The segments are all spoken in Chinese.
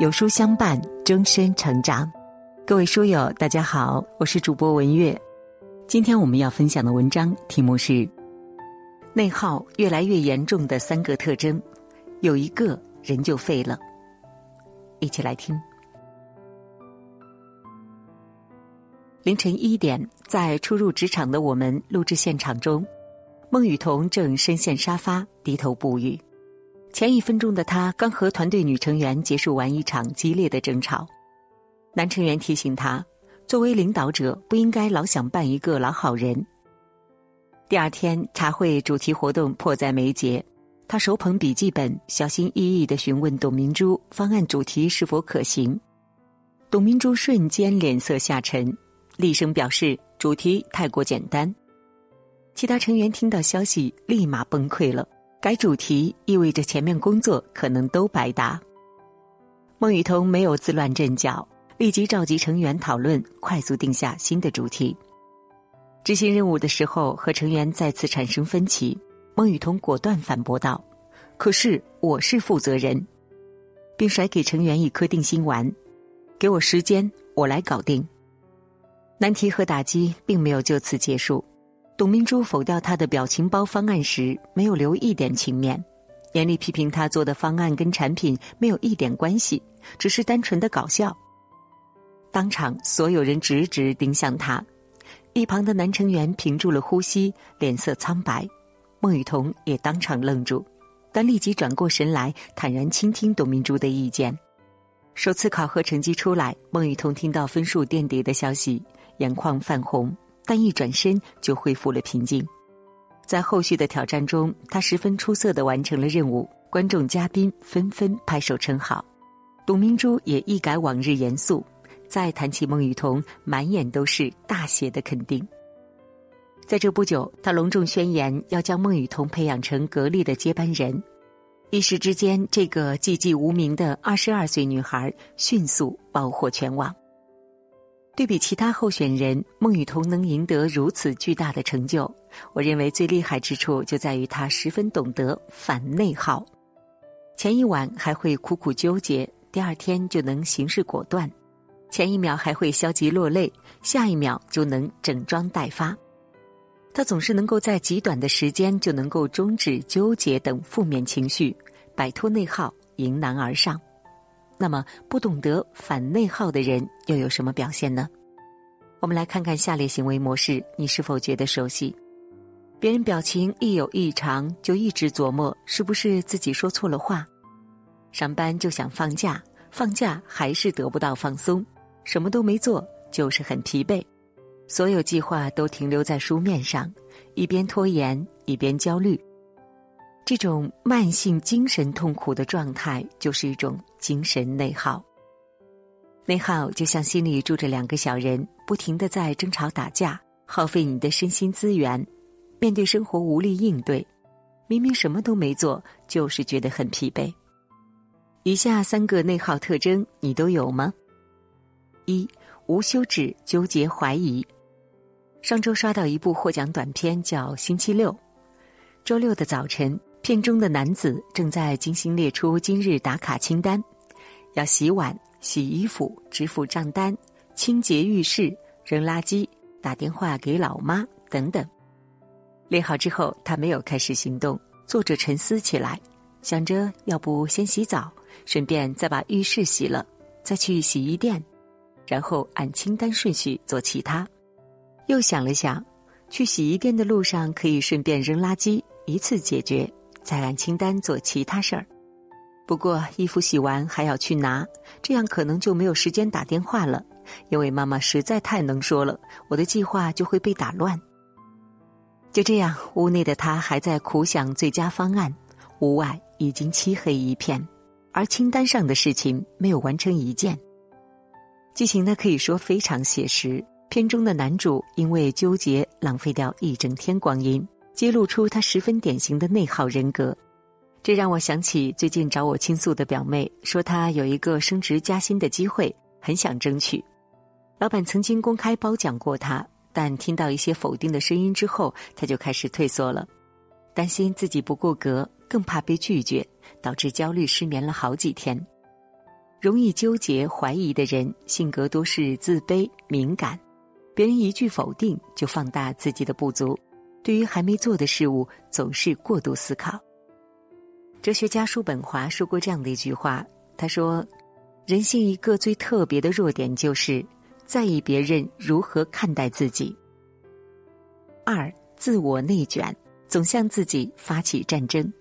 有书相伴，终身成长。各位书友，大家好，我是主播文月。今天我们要分享的文章题目是：内耗越来越严重的三个特征，有一个人就废了。一起来听。凌晨一点，在初入职场的我们录制现场中，孟雨桐正深陷沙发，低头不语。前一分钟的他刚和团队女成员结束完一场激烈的争吵，男成员提醒他，作为领导者不应该老想扮一个老好人。第二天茶会主题活动迫在眉睫，他手捧笔记本，小心翼翼的询问董明珠方案主题是否可行。董明珠瞬间脸色下沉，厉声表示主题太过简单。其他成员听到消息，立马崩溃了。改主题意味着前面工作可能都白搭。孟雨桐没有自乱阵脚，立即召集成员讨论，快速定下新的主题。执行任务的时候，和成员再次产生分歧，孟雨桐果断反驳道：“可是我是负责人。”并甩给成员一颗定心丸：“给我时间，我来搞定。”难题和打击并没有就此结束。董明珠否掉他的表情包方案时，没有留一点情面，严厉批评他做的方案跟产品没有一点关系，只是单纯的搞笑。当场所有人直直盯向他，一旁的男成员屏住了呼吸，脸色苍白。孟雨桐也当场愣住，但立即转过神来，坦然倾听董明珠的意见。首次考核成绩出来，孟雨桐听到分数垫底的消息，眼眶泛红。但一转身就恢复了平静，在后续的挑战中，他十分出色的完成了任务，观众嘉宾纷纷拍手称好。董明珠也一改往日严肃，再谈起孟雨桐，满眼都是大写的肯定。在这不久，他隆重宣言要将孟雨桐培养成格力的接班人，一时之间，这个寂寂无名的二十二岁女孩迅速爆火全网。对比其他候选人，孟雨桐能赢得如此巨大的成就，我认为最厉害之处就在于她十分懂得反内耗。前一晚还会苦苦纠结，第二天就能行事果断；前一秒还会消极落泪，下一秒就能整装待发。他总是能够在极短的时间就能够终止纠结等负面情绪，摆脱内耗，迎难而上。那么，不懂得反内耗的人又有什么表现呢？我们来看看下列行为模式，你是否觉得熟悉？别人表情一有异常，就一直琢磨是不是自己说错了话；上班就想放假，放假还是得不到放松，什么都没做就是很疲惫，所有计划都停留在书面上，一边拖延一边焦虑。这种慢性精神痛苦的状态，就是一种精神内耗。内耗就像心里住着两个小人，不停的在争吵打架，耗费你的身心资源，面对生活无力应对，明明什么都没做，就是觉得很疲惫。以下三个内耗特征，你都有吗？一无休止纠结怀疑。上周刷到一部获奖短片，叫《星期六》，周六的早晨。片中的男子正在精心列出今日打卡清单，要洗碗、洗衣服、支付账单、清洁浴室、扔垃圾、打电话给老妈等等。列好之后，他没有开始行动，坐着沉思起来，想着要不先洗澡，顺便再把浴室洗了，再去洗衣店，然后按清单顺序做其他。又想了想，去洗衣店的路上可以顺便扔垃圾，一次解决。再按清单做其他事儿，不过衣服洗完还要去拿，这样可能就没有时间打电话了，因为妈妈实在太能说了，我的计划就会被打乱。就这样，屋内的他还在苦想最佳方案，屋外已经漆黑一片，而清单上的事情没有完成一件。剧情呢可以说非常写实，片中的男主因为纠结浪费掉一整天光阴。揭露出他十分典型的内耗人格，这让我想起最近找我倾诉的表妹，说她有一个升职加薪的机会，很想争取。老板曾经公开褒奖过他，但听到一些否定的声音之后，他就开始退缩了，担心自己不够格，更怕被拒绝，导致焦虑失眠了好几天。容易纠结怀疑的人，性格多是自卑敏感，别人一句否定就放大自己的不足，对于还没做的事物总是过度思考。哲学家叔本华说过这样的一句话，他说：“人性一个最特别的弱点就是在意别人如何看待自己。”二，自我内卷，总向自己发起战争。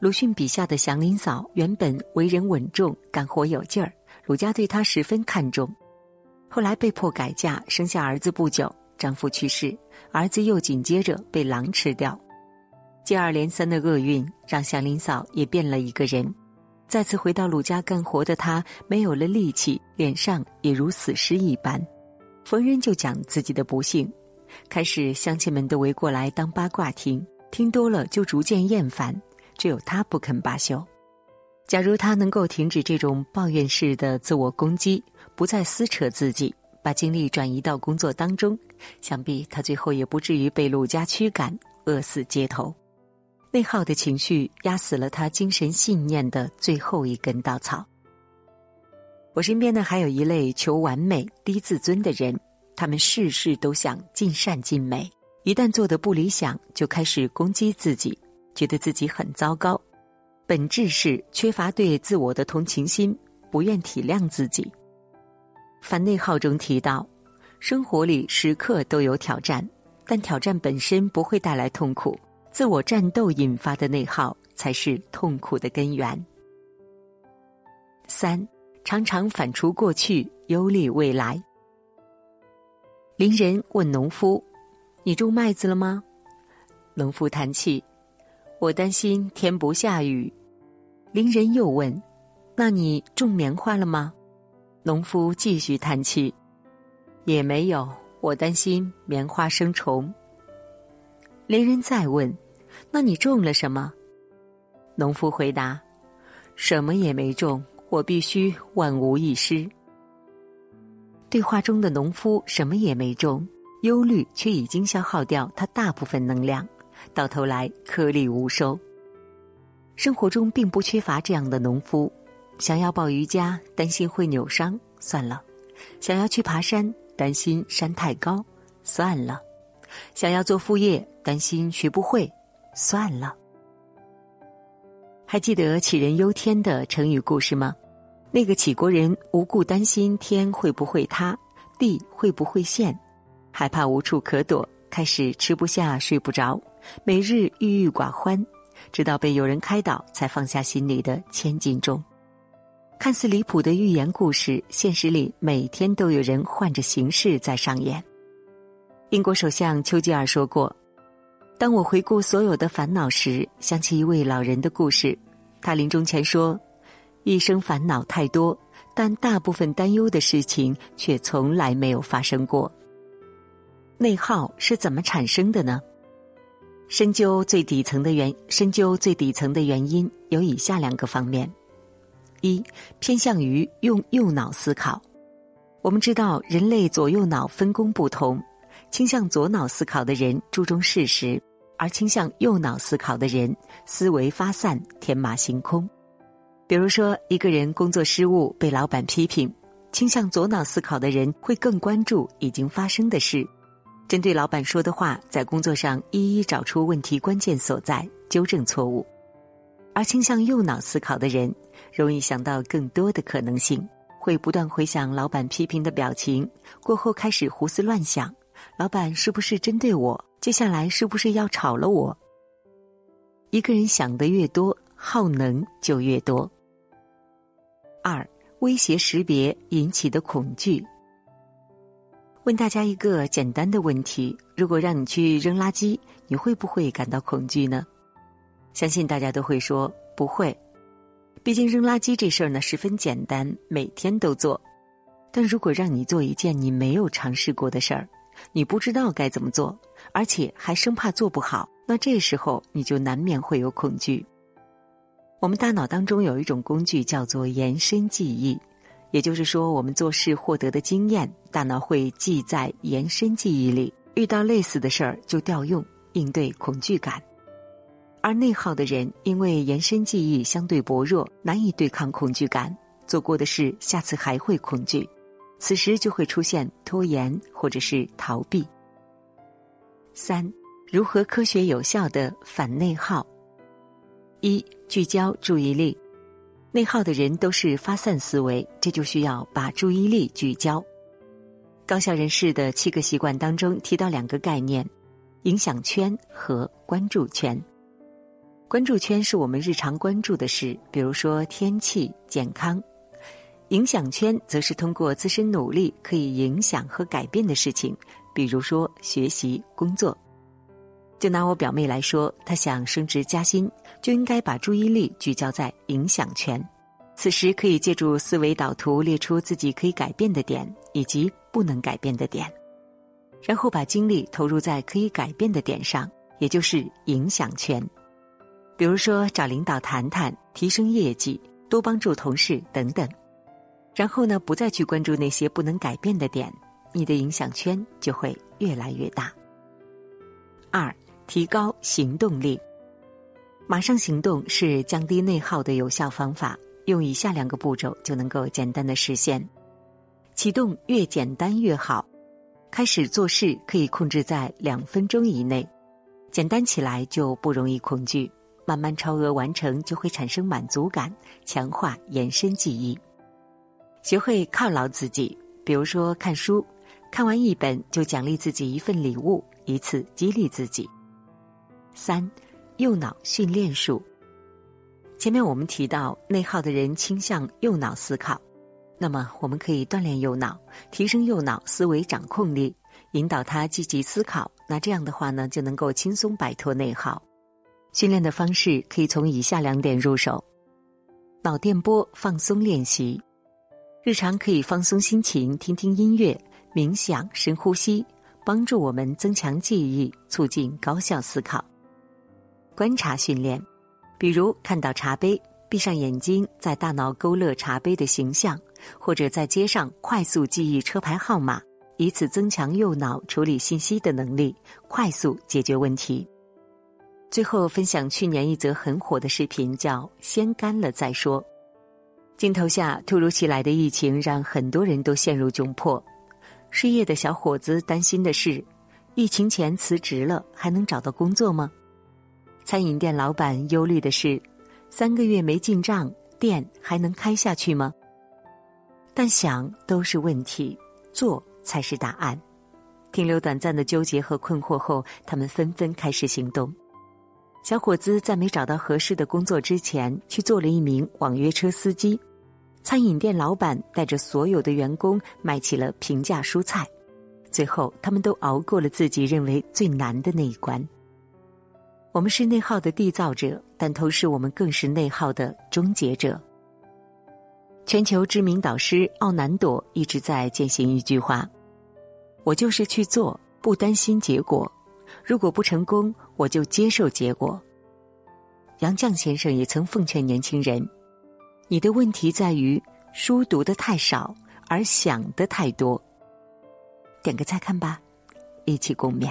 鲁迅笔下的祥林嫂原本为人稳重、干活有劲儿，鲁家对她十分看重。后来被迫改嫁，生下儿子不久，丈夫去世，儿子又紧接着被狼吃掉，接二连三的厄运让祥林嫂也变了一个人。再次回到鲁家干活的她，没有了力气，脸上也如死尸一般，逢人就讲自己的不幸，开始乡亲们都围过来当八卦听，听多了就逐渐厌烦。只有他不肯罢休。假如他能够停止这种抱怨式的自我攻击，不再撕扯自己，把精力转移到工作当中，想必他最后也不至于被陆家驱赶，饿死街头。内耗的情绪压死了他精神信念的最后一根稻草。我身边呢，还有一类求完美、低自尊的人，他们事事都想尽善尽美，一旦做的不理想，就开始攻击自己。觉得自己很糟糕，本质是缺乏对自我的同情心，不愿体谅自己。反内耗中提到，生活里时刻都有挑战，但挑战本身不会带来痛苦，自我战斗引发的内耗才是痛苦的根源。三，常常反刍过去，忧虑未来。邻人问农夫：“你种麦子了吗？”农夫叹气。我担心天不下雨，邻人又问：“那你种棉花了吗？”农夫继续叹气：“也没有，我担心棉花生虫。”邻人再问：“那你种了什么？”农夫回答：“什么也没种，我必须万无一失。”对话中的农夫什么也没种，忧虑却已经消耗掉他大部分能量。到头来颗粒无收。生活中并不缺乏这样的农夫，想要抱瑜伽，担心会扭伤，算了；想要去爬山，担心山太高，算了；想要做副业，担心学不会，算了。还记得杞人忧天的成语故事吗？那个杞国人无故担心天会不会塌，地会不会陷，害怕无处可躲，开始吃不下睡不着。每日郁郁寡欢，直到被有人开导，才放下心里的千斤重。看似离谱的寓言故事，现实里每天都有人换着形式在上演。英国首相丘吉尔说过：“当我回顾所有的烦恼时，想起一位老人的故事。他临终前说：‘一生烦恼太多，但大部分担忧的事情却从来没有发生过。’内耗是怎么产生的呢？”深究最底层的原深究最底层的原因有以下两个方面：一，偏向于用右脑思考。我们知道人类左右脑分工不同，倾向左脑思考的人注重事实，而倾向右脑思考的人思维发散，天马行空。比如说，一个人工作失误被老板批评，倾向左脑思考的人会更关注已经发生的事。针对老板说的话，在工作上一一找出问题关键所在，纠正错误；而倾向右脑思考的人，容易想到更多的可能性，会不断回想老板批评的表情，过后开始胡思乱想：老板是不是针对我？接下来是不是要炒了我？一个人想的越多，耗能就越多。二、威胁识别引起的恐惧。问大家一个简单的问题：如果让你去扔垃圾，你会不会感到恐惧呢？相信大家都会说不会。毕竟扔垃圾这事儿呢十分简单，每天都做。但如果让你做一件你没有尝试过的事儿，你不知道该怎么做，而且还生怕做不好，那这时候你就难免会有恐惧。我们大脑当中有一种工具叫做延伸记忆。也就是说，我们做事获得的经验，大脑会记在延伸记忆里，遇到类似的事儿就调用，应对恐惧感。而内耗的人，因为延伸记忆相对薄弱，难以对抗恐惧感，做过的事下次还会恐惧，此时就会出现拖延或者是逃避。三，如何科学有效的反内耗？一，聚焦注意力。内耗的人都是发散思维，这就需要把注意力聚焦。高效人士的七个习惯当中提到两个概念：影响圈和关注圈。关注圈是我们日常关注的事，比如说天气、健康；影响圈则是通过自身努力可以影响和改变的事情，比如说学习、工作。就拿我表妹来说，她想升职加薪，就应该把注意力聚焦在影响圈。此时可以借助思维导图列出自己可以改变的点以及不能改变的点，然后把精力投入在可以改变的点上，也就是影响圈。比如说找领导谈谈，提升业绩，多帮助同事等等。然后呢，不再去关注那些不能改变的点，你的影响圈就会越来越大。二。提高行动力，马上行动是降低内耗的有效方法。用以下两个步骤就能够简单的实现。启动越简单越好，开始做事可以控制在两分钟以内，简单起来就不容易恐惧。慢慢超额完成就会产生满足感，强化延伸记忆。学会犒劳自己，比如说看书，看完一本就奖励自己一份礼物，以此激励自己。三，右脑训练术。前面我们提到，内耗的人倾向右脑思考，那么我们可以锻炼右脑，提升右脑思维掌控力，引导他积极思考。那这样的话呢，就能够轻松摆脱内耗。训练的方式可以从以下两点入手：脑电波放松练习，日常可以放松心情，听听音乐，冥想，深呼吸，帮助我们增强记忆，促进高效思考。观察训练，比如看到茶杯，闭上眼睛，在大脑勾勒茶杯的形象，或者在街上快速记忆车牌号码，以此增强右脑处理信息的能力，快速解决问题。最后分享去年一则很火的视频，叫“先干了再说”。镜头下突如其来的疫情让很多人都陷入窘迫，失业的小伙子担心的是，疫情前辞职了还能找到工作吗？餐饮店老板忧虑的是，三个月没进账，店还能开下去吗？但想都是问题，做才是答案。停留短暂的纠结和困惑后，他们纷纷开始行动。小伙子在没找到合适的工作之前，去做了一名网约车司机。餐饮店老板带着所有的员工卖起了平价蔬菜。最后，他们都熬过了自己认为最难的那一关。我们是内耗的缔造者，但同时我们更是内耗的终结者。全球知名导师奥南朵一直在践行一句话：“我就是去做，不担心结果。如果不成功，我就接受结果。”杨绛先生也曾奉劝年轻人：“你的问题在于书读的太少，而想的太多。”点个再看吧，一起共勉。